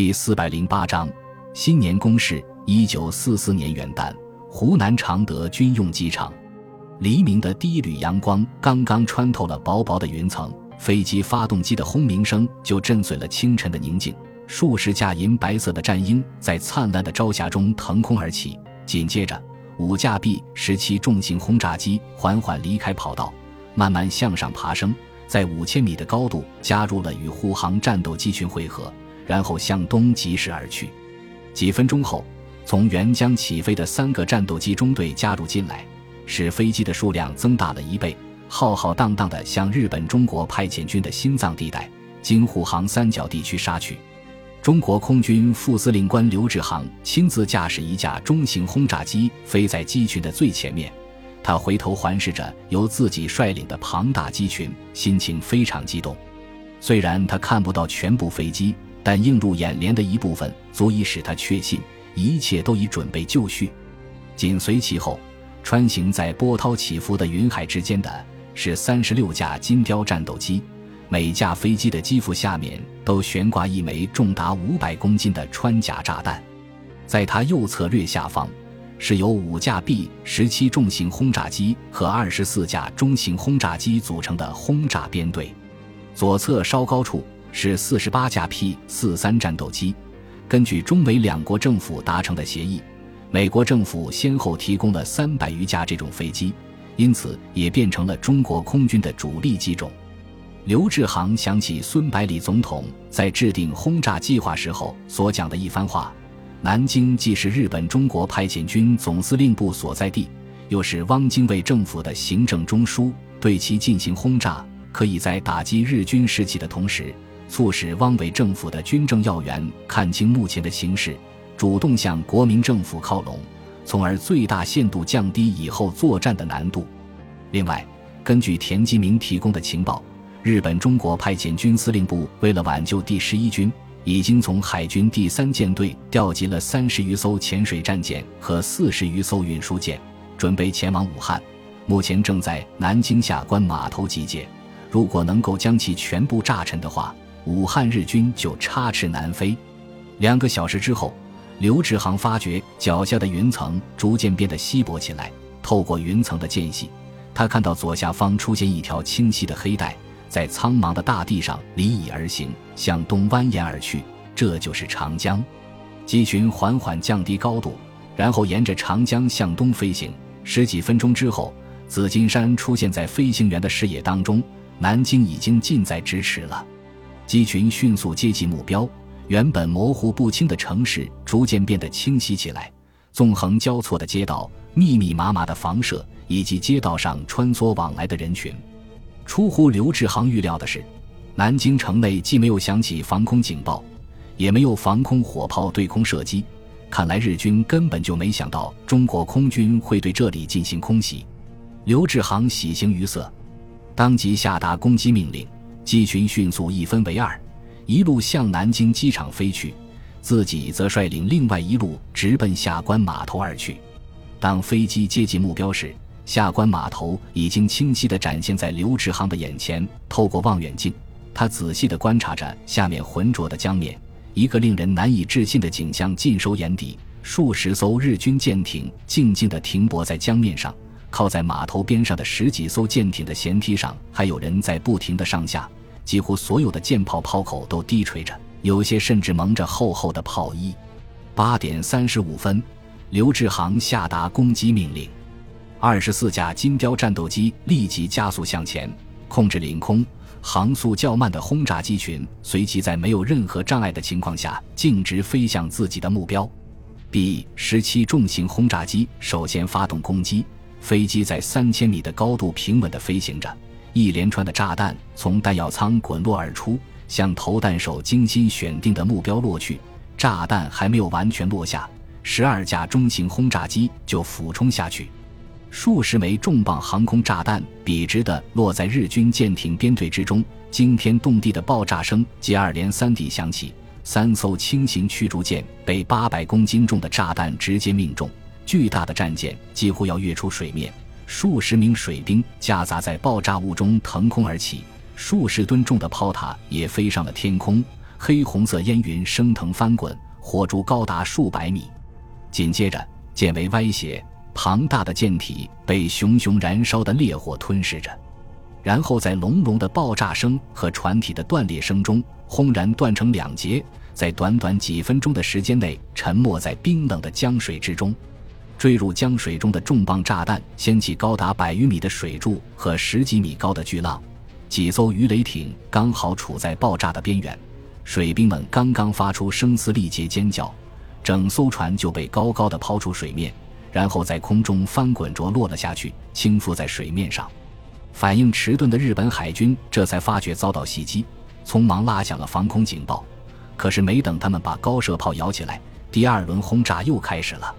第四百零八章新年攻势。一九四四年元旦，湖南常德军用机场，黎明的第一缕阳光刚刚穿透了薄薄的云层，飞机发动机的轰鸣声就震碎了清晨的宁静。数十架银白色的战鹰在灿烂的朝霞中腾空而起，紧接着，五架 B 十七重型轰炸机缓缓离开跑道，慢慢向上爬升，在五千米的高度加入了与护航战斗机群汇合。然后向东疾驶而去。几分钟后，从沅江起飞的三个战斗机中队加入进来，使飞机的数量增大了一倍，浩浩荡荡地向日本中国派遣军的心脏地带——京沪杭三角地区杀去。中国空军副司令官刘志航亲自驾驶一架中型轰炸机飞在机群的最前面，他回头环视着由自己率领的庞大机群，心情非常激动。虽然他看不到全部飞机。但映入眼帘的一部分，足以使他确信一切都已准备就绪。紧随其后，穿行在波涛起伏的云海之间的是三十六架金雕战斗机，每架飞机的机腹下面都悬挂一枚重达五百公斤的穿甲炸弹。在它右侧略下方，是由五架 B 十七重型轰炸机和二十四架中型轰炸机组成的轰炸编队。左侧稍高处。是四十八架 P 四三战斗机。根据中美两国政府达成的协议，美国政府先后提供了三百余架这种飞机，因此也变成了中国空军的主力机种。刘志航想起孙百里总统在制定轰炸计划时候所讲的一番话：“南京既是日本中国派遣军总司令部所在地，又是汪精卫政府的行政中枢，对其进行轰炸，可以在打击日军士气的同时。”促使汪伪政府的军政要员看清目前的形势，主动向国民政府靠拢，从而最大限度降低以后作战的难度。另外，根据田基明提供的情报，日本中国派遣军司令部为了挽救第十一军，已经从海军第三舰队调集了三十余艘潜水战舰和四十余艘运输舰，准备前往武汉，目前正在南京下关码头集结。如果能够将其全部炸沉的话，武汉日军就插翅难飞。两个小时之后，刘志航发觉脚下的云层逐渐变得稀薄起来。透过云层的间隙，他看到左下方出现一条清晰的黑带，在苍茫的大地上离翼而行，向东蜿蜒而去。这就是长江。机群缓缓降低高度，然后沿着长江向东飞行。十几分钟之后，紫金山出现在飞行员的视野当中，南京已经近在咫尺了。机群迅速接近目标，原本模糊不清的城市逐渐变得清晰起来。纵横交错的街道、密密麻麻的房舍以及街道上穿梭往来的人群，出乎刘志航预料的是，南京城内既没有响起防空警报，也没有防空火炮对空射击。看来日军根本就没想到中国空军会对这里进行空袭。刘志航喜形于色，当即下达攻击命令。机群迅速一分为二，一路向南京机场飞去，自己则率领另外一路直奔下关码头而去。当飞机接近目标时，下关码头已经清晰地展现在刘志航的眼前。透过望远镜，他仔细地观察着下面浑浊的江面，一个令人难以置信的景象尽收眼底：数十艘日军舰艇静静地停泊在江面上，靠在码头边上的十几艘舰艇的舷梯上，还有人在不停地上下。几乎所有的舰炮炮口都低垂着，有些甚至蒙着厚厚的炮衣。八点三十五分，刘志航下达攻击命令，二十四架金雕战斗机立即加速向前，控制领空。航速较慢的轰炸机群随即在没有任何障碍的情况下径直飞向自己的目标。B 十七重型轰炸机首先发动攻击，飞机在三千米的高度平稳地飞行着。一连串的炸弹从弹药舱滚落而出，向投弹手精心选定的目标落去。炸弹还没有完全落下，十二架中型轰炸机就俯冲下去，数十枚重磅航空炸弹笔直地落在日军舰艇编队之中，惊天动地的爆炸声接二连三地响起。三艘轻型驱逐舰被八百公斤重的炸弹直接命中，巨大的战舰几乎要跃出水面。数十名水兵夹杂在爆炸物中腾空而起，数十吨重的炮塔也飞上了天空，黑红色烟云升腾翻滚，火柱高达数百米。紧接着，渐为歪斜，庞大的舰体被熊熊燃烧的烈火吞噬着，然后在隆隆的爆炸声和船体的断裂声中，轰然断成两截，在短短几分钟的时间内沉没在冰冷的江水之中。坠入江水中的重磅炸弹掀起高达百余米的水柱和十几米高的巨浪，几艘鱼雷艇刚好处在爆炸的边缘，水兵们刚刚发出声嘶力竭尖叫。整艘船就被高高的抛出水面，然后在空中翻滚着落了下去，倾覆在水面上。反应迟钝的日本海军这才发觉遭到袭击，匆忙拉响了防空警报。可是没等他们把高射炮摇起来，第二轮轰炸又开始了。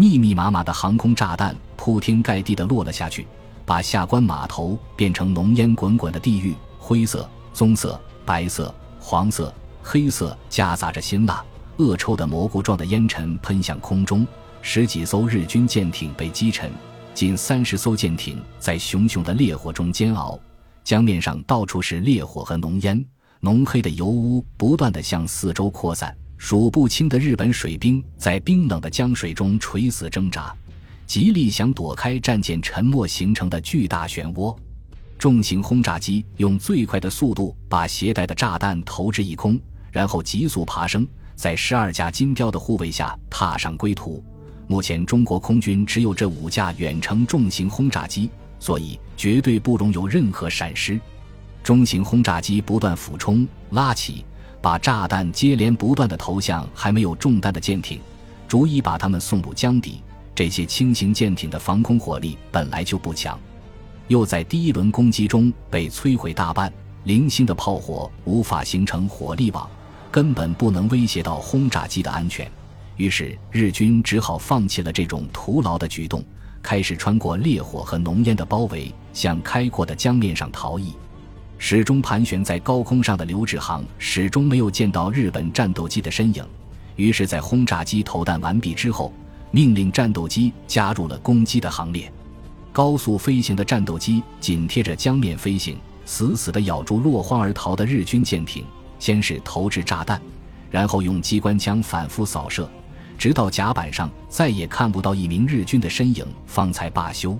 密密麻麻的航空炸弹铺天盖地地落了下去，把下关码头变成浓烟滚滚的地狱。灰色、棕色、白色、黄色、黑色夹杂着辛辣。恶臭的蘑菇状的烟尘喷向空中，十几艘日军舰艇被击沉，近三十艘舰艇在熊熊的烈火中煎熬，江面上到处是烈火和浓烟，浓黑的油污不断地向四周扩散，数不清的日本水兵在冰冷的江水中垂死挣扎，极力想躲开战舰沉没形成的巨大漩涡。重型轰炸机用最快的速度把携带的炸弹投掷一空，然后急速爬升。在十二架金雕的护卫下踏上归途。目前中国空军只有这五架远程重型轰炸机，所以绝对不容有任何闪失。中型轰炸机不断俯冲、拉起，把炸弹接连不断的投向还没有中弹的舰艇，逐一把他们送入江底。这些轻型舰艇的防空火力本来就不强，又在第一轮攻击中被摧毁大半，零星的炮火无法形成火力网。根本不能威胁到轰炸机的安全，于是日军只好放弃了这种徒劳的举动，开始穿过烈火和浓烟的包围，向开阔的江面上逃逸。始终盘旋在高空上的刘志航始终没有见到日本战斗机的身影，于是，在轰炸机投弹完毕之后，命令战斗机加入了攻击的行列。高速飞行的战斗机紧贴着江面飞行，死死地咬住落荒而逃的日军舰艇。先是投掷炸弹，然后用机关枪反复扫射，直到甲板上再也看不到一名日军的身影，方才罢休。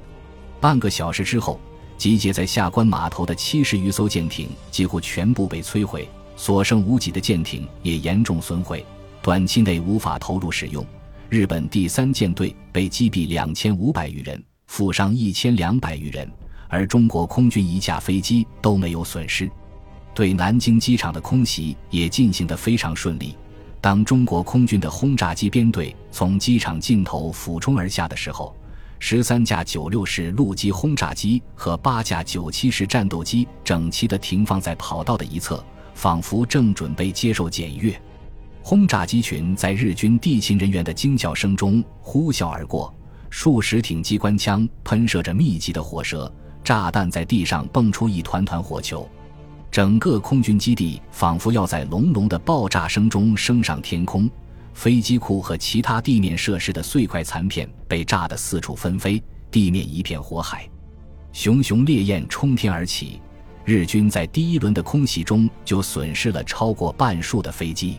半个小时之后，集结在下关码头的七十余艘舰艇几乎全部被摧毁，所剩无几的舰艇也严重损毁，短期内无法投入使用。日本第三舰队被击毙两千五百余人，负伤一千两百余人，而中国空军一架飞机都没有损失。对南京机场的空袭也进行得非常顺利。当中国空军的轰炸机编队从机场尽头俯冲而下的时候，十三架九六式陆基轰炸机和八架九七式战斗机整齐地停放在跑道的一侧，仿佛正准备接受检阅。轰炸机群在日军地勤人员的惊叫声中呼啸而过，数十挺机关枪喷射着密集的火舌，炸弹在地上蹦出一团团火球。整个空军基地仿佛要在隆隆的爆炸声中升上天空，飞机库和其他地面设施的碎块残片被炸得四处纷飞，地面一片火海，熊熊烈焰冲天而起。日军在第一轮的空袭中就损失了超过半数的飞机，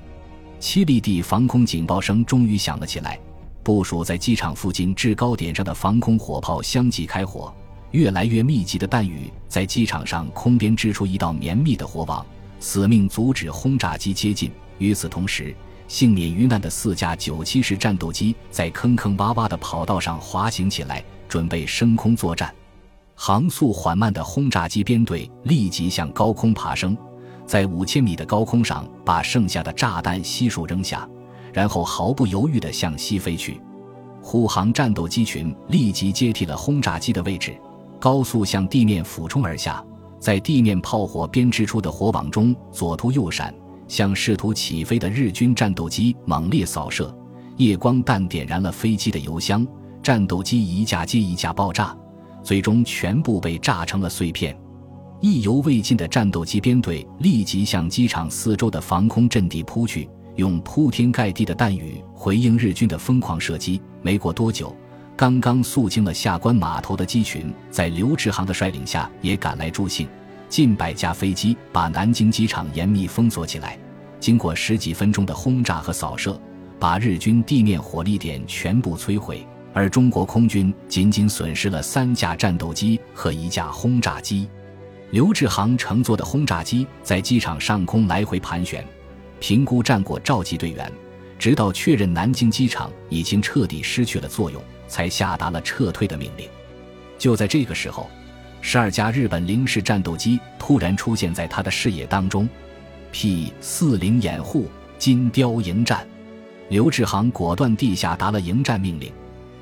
七里地防空警报声终于响了起来，部署在机场附近制高点上的防空火炮相继开火。越来越密集的弹雨在机场上空边织出一道绵密的火网，死命阻止轰炸机接近。与此同时，幸免于难的四架九七式战斗机在坑坑洼洼的跑道上滑行起来，准备升空作战。航速缓慢的轰炸机编队立即向高空爬升，在五千米的高空上把剩下的炸弹悉数扔下，然后毫不犹豫地向西飞去。护航战斗机群立即接替了轰炸机的位置。高速向地面俯冲而下，在地面炮火编织出的火网中左突右闪，向试图起飞的日军战斗机猛烈扫射。夜光弹点燃了飞机的油箱，战斗机一架接一架爆炸，最终全部被炸成了碎片。意犹未尽的战斗机编队立即向机场四周的防空阵地扑去，用铺天盖地的弹雨回应日军的疯狂射击。没过多久。刚刚肃清了下关码头的机群，在刘志航的率领下也赶来助兴。近百架飞机把南京机场严密封锁起来，经过十几分钟的轰炸和扫射，把日军地面火力点全部摧毁，而中国空军仅仅损失了三架战斗机和一架轰炸机。刘志航乘坐的轰炸机在机场上空来回盘旋，评估战果，召集队员，直到确认南京机场已经彻底失去了作用，才下达了撤退的命令。就在这个时候。十二架日本零式战斗机突然出现在他的视野当中，P 四零掩护金雕迎战，刘志航果断地下达了迎战命令，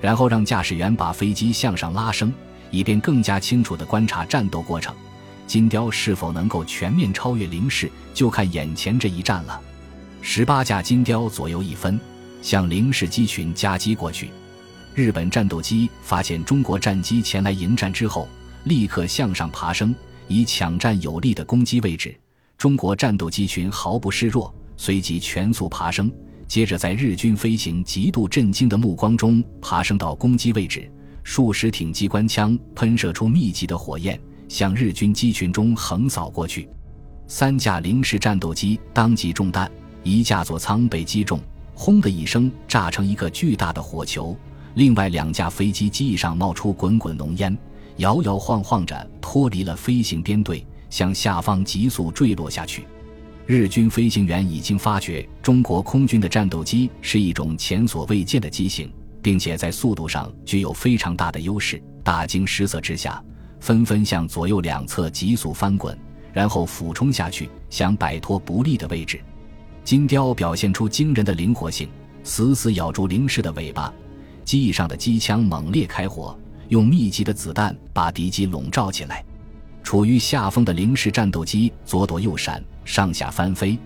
然后让驾驶员把飞机向上拉升，以便更加清楚地观察战斗过程。金雕是否能够全面超越零式，就看眼前这一战了。十八架金雕左右一分，向零式机群夹击过去。日本战斗机发现中国战机前来迎战之后。立刻向上爬升，以抢占有利的攻击位置。中国战斗机群毫不示弱，随即全速爬升，接着在日军飞行极度震惊的目光中爬升到攻击位置。数十挺机关枪喷射出密集的火焰，向日军机群中横扫过去。三架零式战斗机当即中弹，一架座舱被击中，轰的一声炸成一个巨大的火球。另外两架飞机机翼上冒出滚滚浓烟。摇摇晃晃着脱离了飞行编队，向下方急速坠落下去。日军飞行员已经发觉中国空军的战斗机是一种前所未见的机型，并且在速度上具有非常大的优势。大惊失色之下，纷纷向左右两侧急速翻滚，然后俯冲下去，想摆脱不利的位置。金雕表现出惊人的灵活性，死死咬住零式的尾巴，机翼上的机枪猛烈开火。用密集的子弹把敌机笼罩起来，处于下风的零式战斗机左躲右闪，上下翻飞，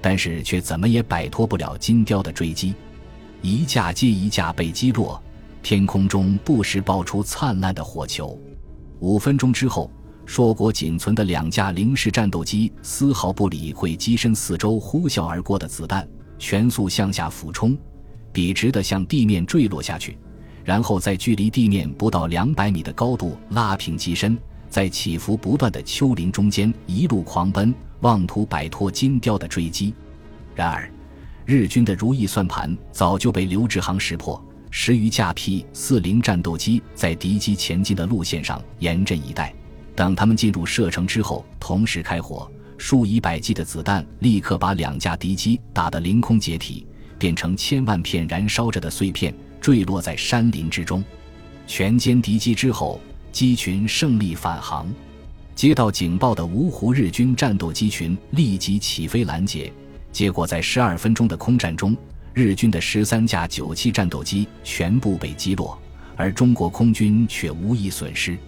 但是却怎么也摆脱不了金雕的追击，一架接一架被击落，天空中不时爆出灿烂的火球。五分钟之后，硕果仅存的两架零式战斗机丝毫不理会机身四周呼啸而过的子弹，全速向下俯冲，笔直地向地面坠落下去。然后在距离地面不到两百米的高度拉平机身，在起伏不断的丘陵中间一路狂奔，妄图摆脱金雕的追击。然而，日军的如意算盘早就被刘志航识破。十余架 P 四零战斗机在敌机前进的路线上严阵以待，等他们进入射程之后，同时开火，数以百计的子弹立刻把两架敌机打得凌空解体，变成千万片燃烧着的碎片。坠落在山林之中，全歼敌机之后，机群胜利返航。接到警报的芜湖日军战斗机群立即起飞拦截，结果在十二分钟的空战中，日军的十三架九七战斗机全部被击落，而中国空军却无一损失。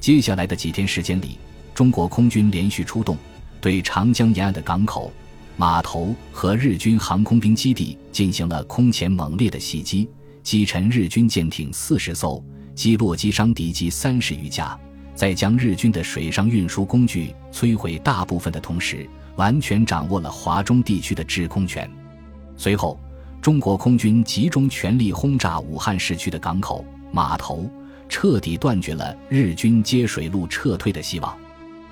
接下来的几天时间里，中国空军连续出动，对长江沿岸的港口、码头和日军航空兵基地进行了空前猛烈的袭击。击沉日军舰艇四十艘，击落击伤敌机三十余架，在将日军的水上运输工具摧毁大部分的同时，完全掌握了华中地区的制空权。随后，中国空军集中全力轰炸武汉市区的港口、码头，彻底断绝了日军接水路撤退的希望。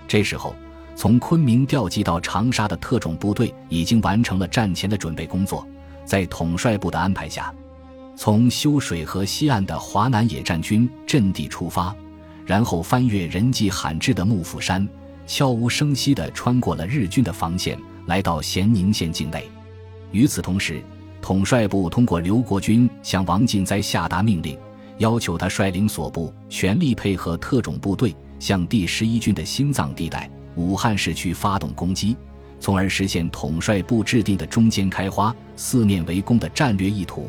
这时候，从昆明调集到长沙的特种部队已经完成了战前的准备工作，在统帅部的安排下。从修水河西岸的华南野战军阵地出发，然后翻越人迹罕至的幕府山，悄无声息地穿过了日军的防线，来到咸宁县境内。与此同时，统帅部通过刘国军向王进哉下达命令，要求他率领所部全力配合特种部队，向第十一军的心脏地带武汉市区发动攻击，从而实现统帅部制定的中间开花、四面围攻的战略意图。